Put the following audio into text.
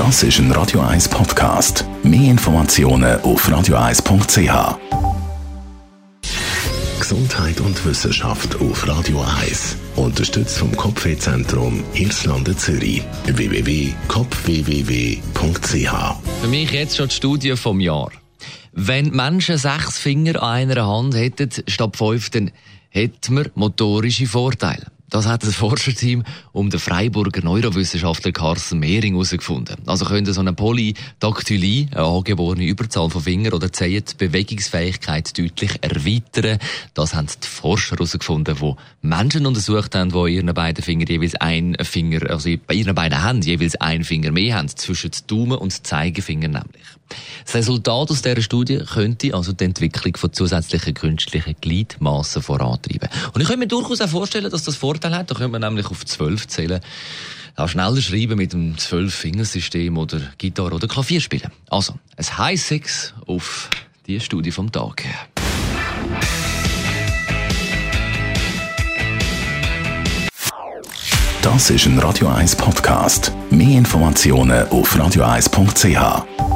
Das ist ein Radio 1 Podcast. Mehr Informationen auf radio1.ch. Gesundheit und Wissenschaft auf Radio 1. Unterstützt vom Kopfwehzentrum Irlande Zürich. www.kopfwww.ch. Für mich jetzt schon die Studie vom Jahr. Wenn Menschen sechs Finger an einer Hand hätten statt fünf, dann hätten wir motorische Vorteile. Das hat das Forscherteam um den Freiburger Neurowissenschaftler Carsten Mehring herausgefunden. Also könnte so eine Polydaktylie, eine angeborene Überzahl von Fingern oder Zehen, die Bewegungsfähigkeit deutlich erweitern. Das haben die Forscher herausgefunden, die Menschen untersucht haben, die ihren beiden Fingern jeweils ein Finger, also bei ihren beiden Händen jeweils ein Finger mehr haben, zwischen Daumen und Zeigefinger nämlich. Das Resultat aus dieser Studie könnte also die Entwicklung von zusätzlichen künstlichen Gliedmassen vorantreiben. Und ich könnte mir durchaus auch vorstellen, dass das Vorteil hat. Da könnte man nämlich auf zwölf zählen. Auch schneller schreiben mit dem Zwölf-Fingersystem oder Gitarre oder Klavier spielen. Also, ein High Six auf die Studie vom Tag. Das ist ein Radio 1 Podcast. Mehr Informationen auf radio1.ch.